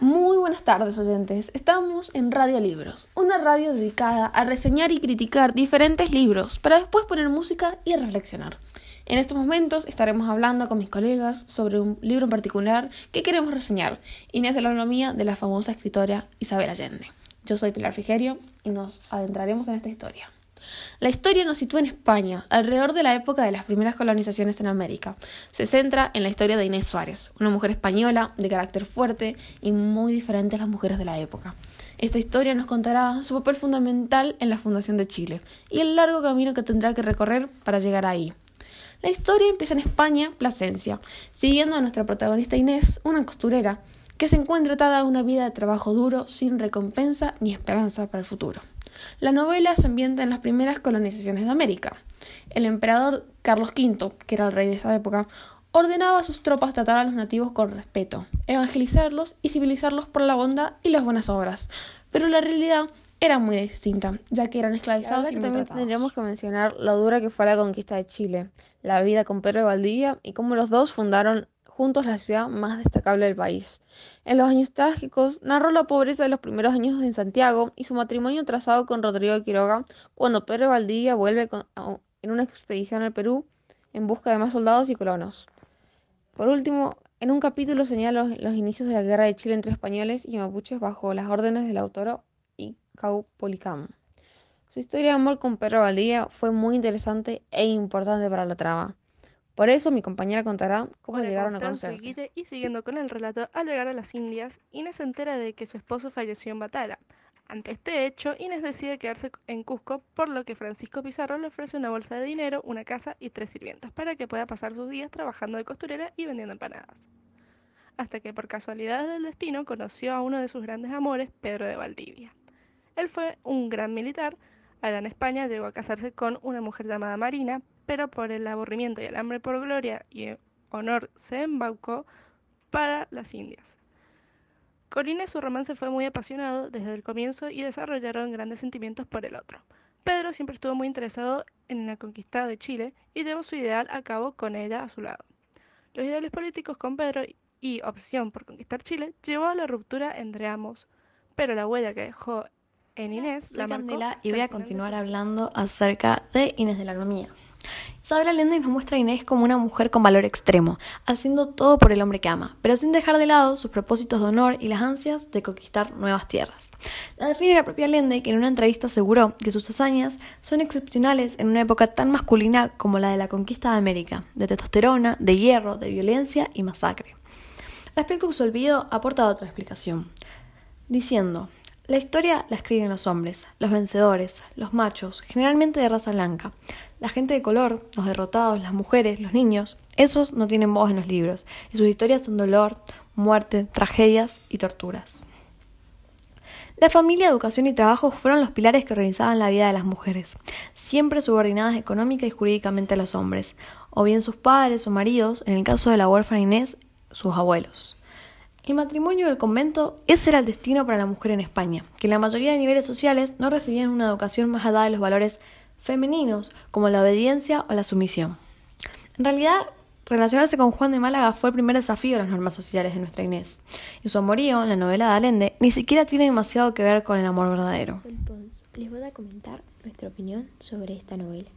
Muy buenas tardes oyentes, estamos en Radio Libros, una radio dedicada a reseñar y criticar diferentes libros para después poner música y reflexionar. En estos momentos estaremos hablando con mis colegas sobre un libro en particular que queremos reseñar, Inés de la Economía de la famosa escritora Isabel Allende. Yo soy Pilar Frigerio y nos adentraremos en esta historia. La historia nos sitúa en España, alrededor de la época de las primeras colonizaciones en América. Se centra en la historia de Inés Suárez, una mujer española de carácter fuerte y muy diferente a las mujeres de la época. Esta historia nos contará su papel fundamental en la fundación de Chile y el largo camino que tendrá que recorrer para llegar ahí. La historia empieza en España, Plasencia, siguiendo a nuestra protagonista Inés, una costurera, que se encuentra atada a una vida de trabajo duro sin recompensa ni esperanza para el futuro. La novela se ambienta en las primeras colonizaciones de América. El emperador Carlos V, que era el rey de esa época, ordenaba a sus tropas tratar a los nativos con respeto, evangelizarlos y civilizarlos por la bondad y las buenas obras. Pero la realidad era muy distinta, ya que eran esclavizados y también tendríamos que mencionar lo dura que fue la conquista de Chile, la vida con Pedro de Valdivia y cómo los dos fundaron juntos la ciudad más destacable del país. En los años trágicos, narró la pobreza de los primeros años en Santiago y su matrimonio trazado con Rodrigo Quiroga cuando Pedro Valdivia vuelve en una expedición al Perú en busca de más soldados y colonos. Por último, en un capítulo señala los, inicios de la guerra de Chile entre españoles y mapuches bajo las órdenes del autor y Caupolicán. Su historia de amor con Pedro Valdivia fue muy interesante e importante para la trama. Por eso mi compañera contará cómo llegaron a conocerse. Y siguiendo con el relato, al llegar a las Indias, Inés se entera de que su esposo falleció en batalla. Ante este hecho, Inés decide quedarse en Cusco, por lo que Francisco Pizarro le ofrece una bolsa de dinero, una casa y tres sirvientas para que pueda pasar sus días trabajando de costurera y vendiendo empanadas. Hasta que por casualidad del destino conoció a uno de sus grandes amores, Pedro de Valdivia. Él fue un gran militar, allá en España llegó a casarse con una mujer llamada Marina, pero por el aburrimiento y el hambre por gloria y honor se embaucó para las Indias. Corina y su romance fue muy apasionado desde el comienzo y desarrollaron grandes sentimientos por el otro. Pedro siempre estuvo muy interesado en la conquista de Chile y llevó su ideal a cabo con ella a su lado. Los ideales políticos con Pedro y opción por conquistar Chile llevó a la ruptura entre ambos, pero la huella que dejó en Inés Soy la Candela y voy a continuar hablando acerca de Inés de la Agronomía. Isabel Allende nos muestra a Inés como una mujer con valor extremo, haciendo todo por el hombre que ama, pero sin dejar de lado sus propósitos de honor y las ansias de conquistar nuevas tierras. La define la propia Allende, que en una entrevista aseguró que sus hazañas son excepcionales en una época tan masculina como la de la conquista de América, de testosterona, de hierro, de violencia y masacre. Respecto a su olvido, aporta otra explicación, diciendo, la historia la escriben los hombres, los vencedores, los machos, generalmente de raza blanca. La gente de color, los derrotados, las mujeres, los niños, esos no tienen voz en los libros, y sus historias son dolor, muerte, tragedias y torturas. La familia, educación y trabajo fueron los pilares que organizaban la vida de las mujeres, siempre subordinadas económica y jurídicamente a los hombres, o bien sus padres o maridos, en el caso de la huérfana Inés, sus abuelos. El matrimonio del convento, ese era el destino para la mujer en España, que en la mayoría de niveles sociales no recibían una educación más allá de los valores femeninos, como la obediencia o la sumisión. En realidad, relacionarse con Juan de Málaga fue el primer desafío de las normas sociales de nuestra Inés, y su amorío, en la novela de Allende, ni siquiera tiene demasiado que ver con el amor verdadero. les voy a comentar nuestra opinión sobre esta novela.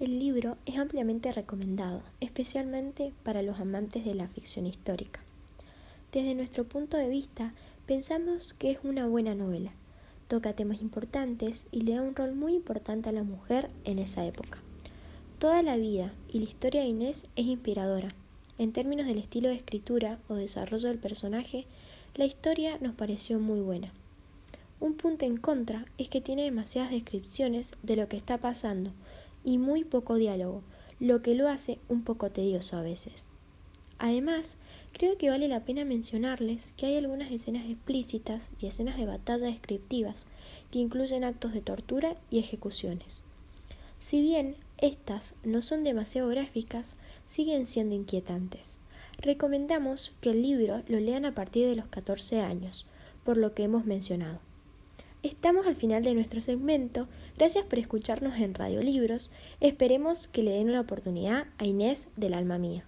El libro es ampliamente recomendado, especialmente para los amantes de la ficción histórica. Desde nuestro punto de vista, pensamos que es una buena novela. Toca temas importantes y le da un rol muy importante a la mujer en esa época. Toda la vida y la historia de Inés es inspiradora. En términos del estilo de escritura o desarrollo del personaje, la historia nos pareció muy buena. Un punto en contra es que tiene demasiadas descripciones de lo que está pasando y muy poco diálogo, lo que lo hace un poco tedioso a veces. Además, creo que vale la pena mencionarles que hay algunas escenas explícitas y escenas de batalla descriptivas que incluyen actos de tortura y ejecuciones. Si bien estas no son demasiado gráficas, siguen siendo inquietantes. Recomendamos que el libro lo lean a partir de los 14 años, por lo que hemos mencionado. Estamos al final de nuestro segmento. Gracias por escucharnos en Radio Libros. Esperemos que le den una oportunidad a Inés del alma mía.